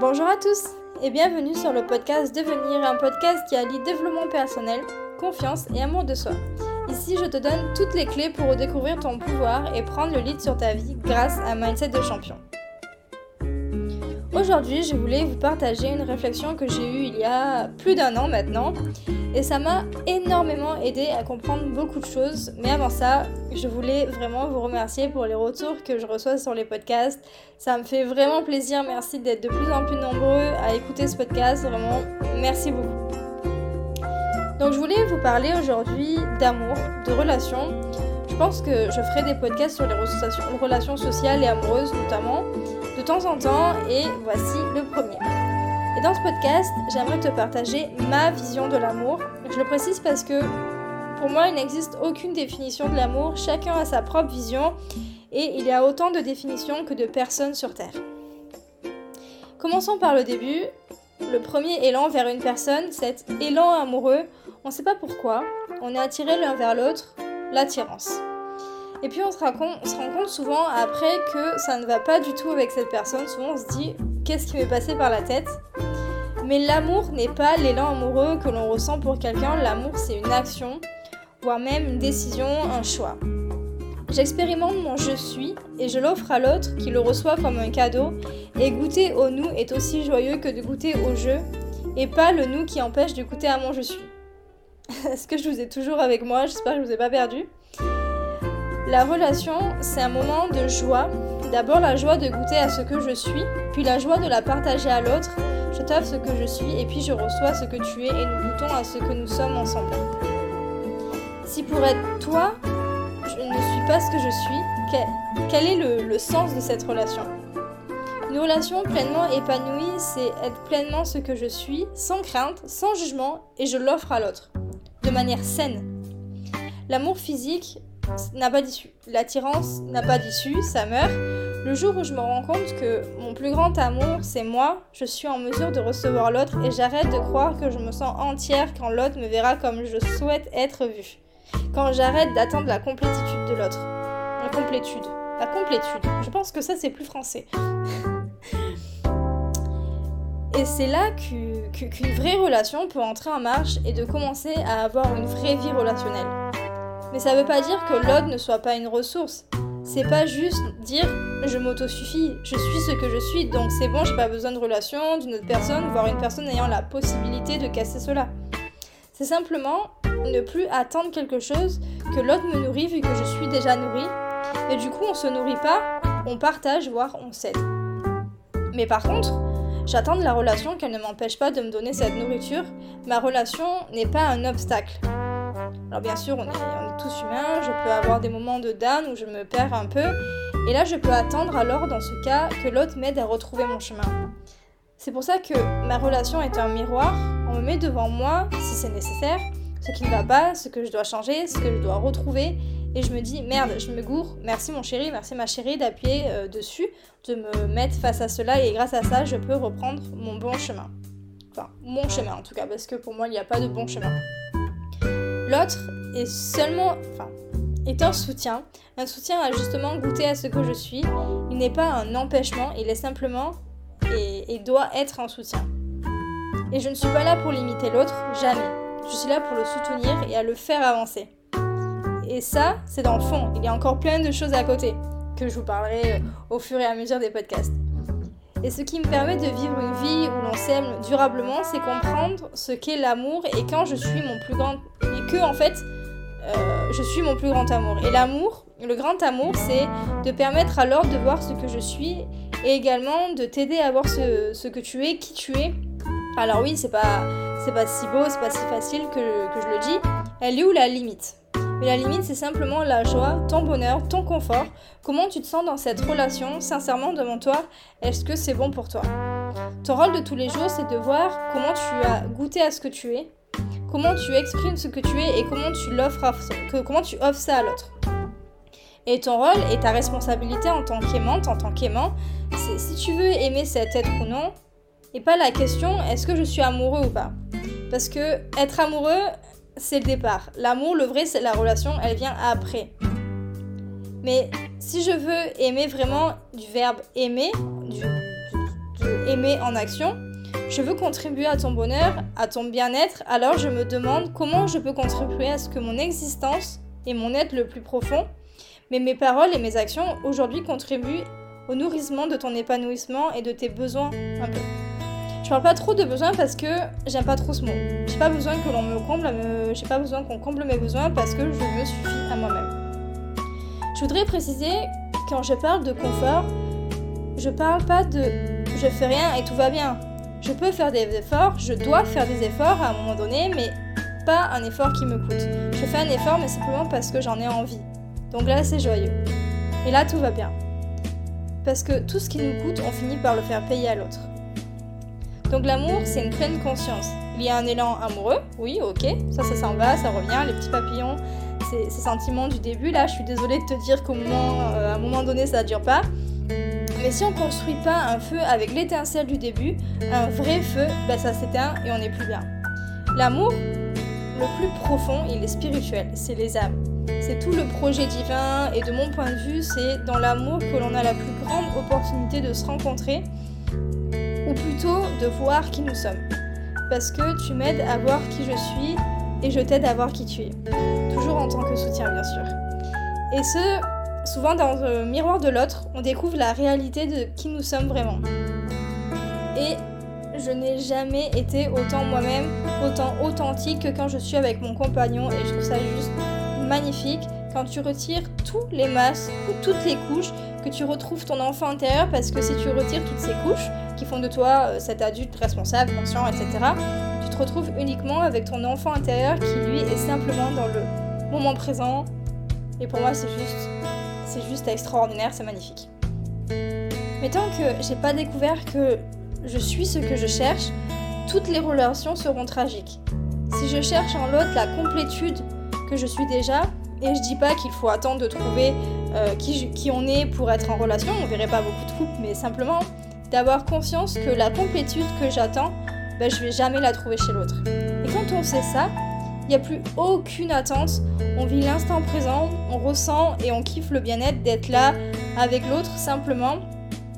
Bonjour à tous et bienvenue sur le podcast Devenir, un podcast qui allie développement personnel, confiance et amour de soi. Ici, je te donne toutes les clés pour redécouvrir ton pouvoir et prendre le lead sur ta vie grâce à mindset de champion. Aujourd'hui, je voulais vous partager une réflexion que j'ai eue il y a plus d'un an maintenant et ça m'a énormément aidé à comprendre beaucoup de choses. Mais avant ça, je voulais vraiment vous remercier pour les retours que je reçois sur les podcasts. Ça me fait vraiment plaisir. Merci d'être de plus en plus nombreux à écouter ce podcast. Vraiment, merci beaucoup. Donc je voulais vous parler aujourd'hui d'amour, de relations. Je pense que je ferai des podcasts sur les relations sociales et amoureuses notamment de temps en temps et voici le premier. Et dans ce podcast, j'aimerais te partager ma vision de l'amour. Je le précise parce que pour moi, il n'existe aucune définition de l'amour, chacun a sa propre vision et il y a autant de définitions que de personnes sur Terre. Commençons par le début. Le premier élan vers une personne, cet élan amoureux, on ne sait pas pourquoi, on est attiré l'un vers l'autre, l'attirance. Et puis on se, rend compte souvent après que ça ne va pas du tout avec cette personne. Souvent on se dit qu'est-ce qui m'est passé par la tête? Mais l'amour n'est pas l'élan amoureux que l'on ressent pour quelqu'un. L'amour c'est une action, voire même une décision, un choix. J'expérimente mon je suis et je l'offre à l'autre qui le reçoit comme un cadeau. Et goûter au nous est aussi joyeux que de goûter au je et pas le nous qui empêche de goûter à mon je suis. Est-ce que je vous ai toujours avec moi? J'espère que je vous ai pas perdu. La relation, c'est un moment de joie. D'abord la joie de goûter à ce que je suis, puis la joie de la partager à l'autre. Je t'offre ce que je suis et puis je reçois ce que tu es et nous goûtons à ce que nous sommes ensemble. Si pour être toi, je ne suis pas ce que je suis, quel, est le, le sens de cette relation? Une relation pleinement épanouie, c'est être pleinement ce que je suis, sans crainte, sans jugement, et je l'offre à l'autre, de manière saine. L'amour physique, n'a pas d'issue. L'attirance n'a pas d'issue, ça meurt. Le jour où je me rends compte que mon plus grand amour, c'est moi, je suis en mesure de recevoir l'autre et j'arrête de croire que je me sens entière quand l'autre me verra comme je souhaite être vue. Quand j'arrête d'attendre la complétitude de l'autre. La complétude. La complétude. Je pense que ça, c'est plus français. Et c'est là qu'une vraie relation peut entrer en marche et de commencer à avoir une vraie vie relationnelle. Mais ça veut pas dire que l'autre ne soit pas une ressource. C'est pas juste dire je m'auto-suffis, je suis ce que je suis, donc c'est bon, j'ai pas besoin de relation, d'une autre personne, voire une personne ayant la possibilité de casser cela. C'est simplement ne plus attendre quelque chose que l'autre me nourrit vu que je suis déjà nourrie. Et du coup, on se nourrit pas, on partage, voire on cède. Mais par contre, j'attends de la relation qu'elle ne m'empêche pas de me donner cette nourriture. Ma relation n'est pas un obstacle. Alors bien sûr, on est, tous humains, je peux avoir des moments de down où je me perds un peu, et là je peux attendre alors dans ce cas que l'autre m'aide à retrouver mon chemin. C'est pour ça que ma relation est un miroir, on me met devant moi, si c'est nécessaire, ce qui ne va pas, ce que je dois changer, ce que je dois retrouver, et je me dis merde, je me gourre, merci mon chéri, merci ma chérie d'appuyer euh, dessus, de me mettre face à cela, et grâce à ça, je peux reprendre mon bon chemin. Enfin, mon chemin en tout cas, parce que pour moi, il n'y a pas de bon chemin. L'autre est seulement, est un soutien, un soutien à justement goûter à ce que je suis. Il n'est pas un empêchement, il est simplement et, doit être un soutien. Et je ne suis pas là pour limiter l'autre, jamais. Je suis là pour le soutenir et à le faire avancer. Et ça, c'est dans le fond. Il y a encore plein de choses à côté que je vous parlerai au fur et à mesure des podcasts. Et ce qui me permet de vivre une vie où l'on s'aime durablement, c'est comprendre ce qu'est l'amour et quand je suis mon plus grand et que en fait euh, je suis mon plus grand amour. Et l'amour, le grand amour, c'est de permettre à l'autre de voir ce que je suis et également de t'aider à voir ce, que tu es, qui tu es. Alors oui, c'est pas c'est pas si beau, c'est pas si facile que, je le dis. Elle est où la limite? Mais la limite, c'est simplement la joie, ton bonheur, ton confort. Comment tu te sens dans cette relation? Sincèrement, demande-toi, est-ce que c'est bon pour toi? Ton rôle de tous les jours, c'est de voir comment tu as goûté à ce que tu es, comment tu exprimes ce que tu es et comment tu l'offres, comment tu offres ça à l'autre. Et ton rôle et ta responsabilité en tant qu'aimante, en tant qu'aimant, c'est si tu veux aimer cet être ou non, et pas la question est-ce que je suis amoureux ou pas? Parce que être amoureux, c'est le départ. L'amour, le vrai, c'est la relation, elle vient après. Mais si je veux aimer vraiment du verbe aimer, du, aimer en action. Je veux contribuer à ton bonheur, à ton bien-être, alors je me demande comment je peux contribuer à ce que mon existence et mon être le plus profond, mais mes paroles et mes actions aujourd'hui contribuent au nourrissement de ton épanouissement et de tes besoins un peu. Je parle pas trop de besoins parce que j'aime pas trop ce mot. J'ai pas besoin que l'on me comble, j'ai pas besoin qu'on comble mes besoins parce que je me suffis à moi-même. Je voudrais préciser, quand je parle de confort, je parle pas de je fais rien et tout va bien. Je peux faire des efforts, je dois faire des efforts à un moment donné, mais pas un effort qui me coûte. Je fais un effort, mais simplement parce que j'en ai envie. Donc là, c'est joyeux. Et là, tout va bien. Parce que tout ce qui nous coûte, on finit par le faire payer à l'autre. Donc l'amour, c'est une pleine conscience. Il y a un élan amoureux, oui, ok, ça, ça s'en va, ça revient, les petits papillons, ces, sentiments du début. Là, je suis désolée de te dire qu'à euh, un moment donné, ça dure pas. Mais si on construit pas un feu avec l'étincelle du début, un vrai feu, ben ça s'éteint et on n'est plus bien. L'amour, le plus profond, il est spirituel, c'est les âmes. C'est tout le projet divin et de mon point de vue, c'est dans l'amour que l'on a la plus grande opportunité de se rencontrer ou plutôt de voir qui nous sommes. Parce que tu m'aides à voir qui je suis et je t'aide à voir qui tu es. Toujours en tant que soutien, bien sûr. Et ce, souvent dans le miroir de l'autre, on découvre la réalité de qui nous sommes vraiment. Et je n'ai jamais été autant moi-même, autant authentique que quand je suis avec mon compagnon et je trouve ça juste magnifique quand tu retires tous les masques ou toutes les couches, que tu retrouves ton enfant intérieur parce que si tu retires toutes ces couches qui font de toi euh, cet adulte responsable, conscient, etc., tu te retrouves uniquement avec ton enfant intérieur qui lui est simplement dans le moment présent. Et pour moi, c'est juste, c'est juste extraordinaire, c'est magnifique. Mais tant que j'ai pas découvert que je suis ce que je cherche, toutes les relations seront tragiques. Si je cherche en l'autre la complétude que je suis déjà, et je dis pas qu'il faut attendre de trouver euh, qui, on est pour être en relation, on verrait pas beaucoup de couples, mais simplement d'avoir conscience que la complétude que j'attends, ben, je vais jamais la trouver chez l'autre. Et quand on sait ça, il n'y a plus aucune attente, on vit l'instant présent, on ressent et on kiffe le bien-être d'être là avec l'autre simplement.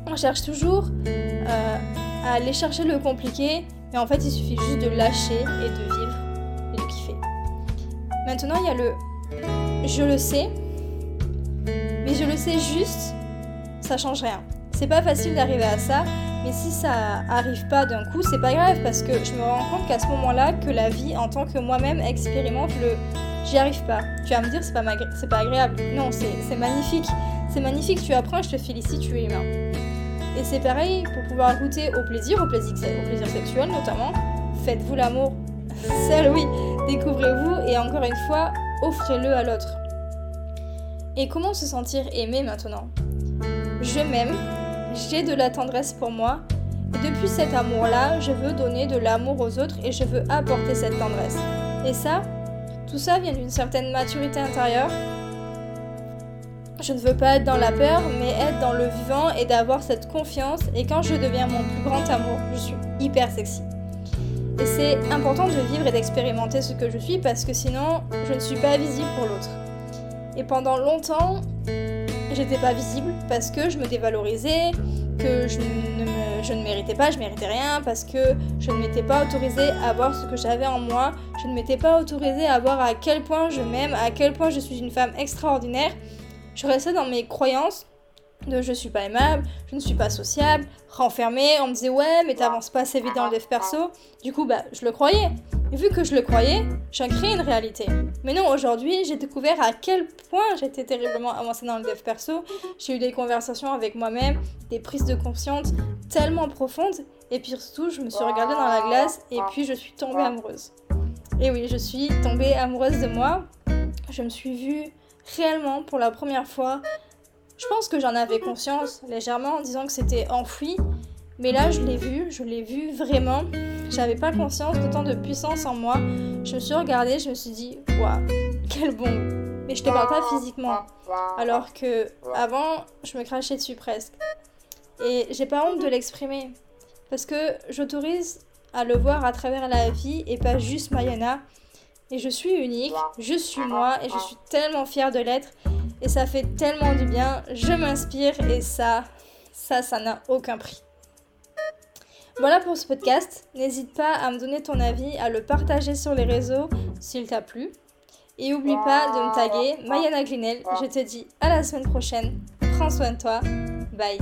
On cherche toujours euh, à aller chercher le compliqué, mais en fait il suffit juste de lâcher et de vivre et de kiffer. Maintenant il y a le je le sais, mais je le sais juste, ça change rien. C'est pas facile d'arriver à ça, mais si ça arrive pas d'un coup, c'est pas grave parce que je me rends compte qu'à ce moment-là, que la vie en tant que moi-même expérimente le j'y arrive pas. Tu vas me dire c'est pas, pas agréable. Non, c'est magnifique. C'est magnifique, tu apprends, je te félicite, tu es humain. Et c'est pareil pour pouvoir goûter au plaisir, au plaisir, au plaisir sexuel notamment. Faites-vous l'amour. Seul, oui. Découvrez-vous et encore une fois, offrez-le à l'autre. Et comment se sentir aimé maintenant? Je m'aime, j'ai de la tendresse pour moi, et depuis cet amour-là, je veux donner de l'amour aux autres et je veux apporter cette tendresse. Et ça, tout ça vient d'une certaine maturité intérieure. Je ne veux pas être dans la peur, mais être dans le vivant et d'avoir cette confiance. Et quand je deviens mon plus grand amour, je suis hyper sexy. Et c'est important de vivre et d'expérimenter ce que je suis parce que sinon, je ne suis pas visible pour l'autre. Et pendant longtemps, j'étais pas visible parce que je me dévalorisais, que je ne, méritais pas, je méritais rien, parce que je ne m'étais pas autorisée à voir ce que j'avais en moi, je ne m'étais pas autorisée à voir à quel point je m'aime, à quel point je suis une femme extraordinaire. Je restais dans mes croyances de je suis pas aimable, je ne suis pas sociable, renfermée, on me disait ouais mais t'avances pas assez vite dans le dev perso. Du coup bah je le croyais. Et vu que je le croyais, j'en créé une réalité. Mais non, aujourd'hui, j'ai découvert à quel point j'étais terriblement avancée dans le dev perso. J'ai eu des conversations avec moi-même, des prises de conscience tellement profondes. Et puis surtout, je me suis regardée dans la glace et puis je suis tombée amoureuse. Et oui, je suis tombée amoureuse de moi. Je me suis vue réellement pour la première fois je pense que j'en avais conscience légèrement en disant que c'était enfoui, mais là je l'ai vu, je l'ai vu vraiment. J'avais pas conscience de tant de puissance en moi. Je me suis regardée, je me suis dit, waouh, quel bon. Mais je te parle pas physiquement. Alors que avant, je me crachais dessus presque. Et j'ai pas honte de l'exprimer. Parce que j'autorise à le voir à travers la vie et pas juste Mayana. Et je suis unique, je suis moi et je suis tellement fière de l'être et ça fait tellement du bien. Je m'inspire et ça, ça, ça n'a aucun prix. Voilà pour ce podcast. N'hésite pas à me donner ton avis, à le partager sur les réseaux s'il t'a plu. Et oublie pas de me taguer Mayana Glinel. Je te dis à la semaine prochaine. Prends soin de toi. Bye.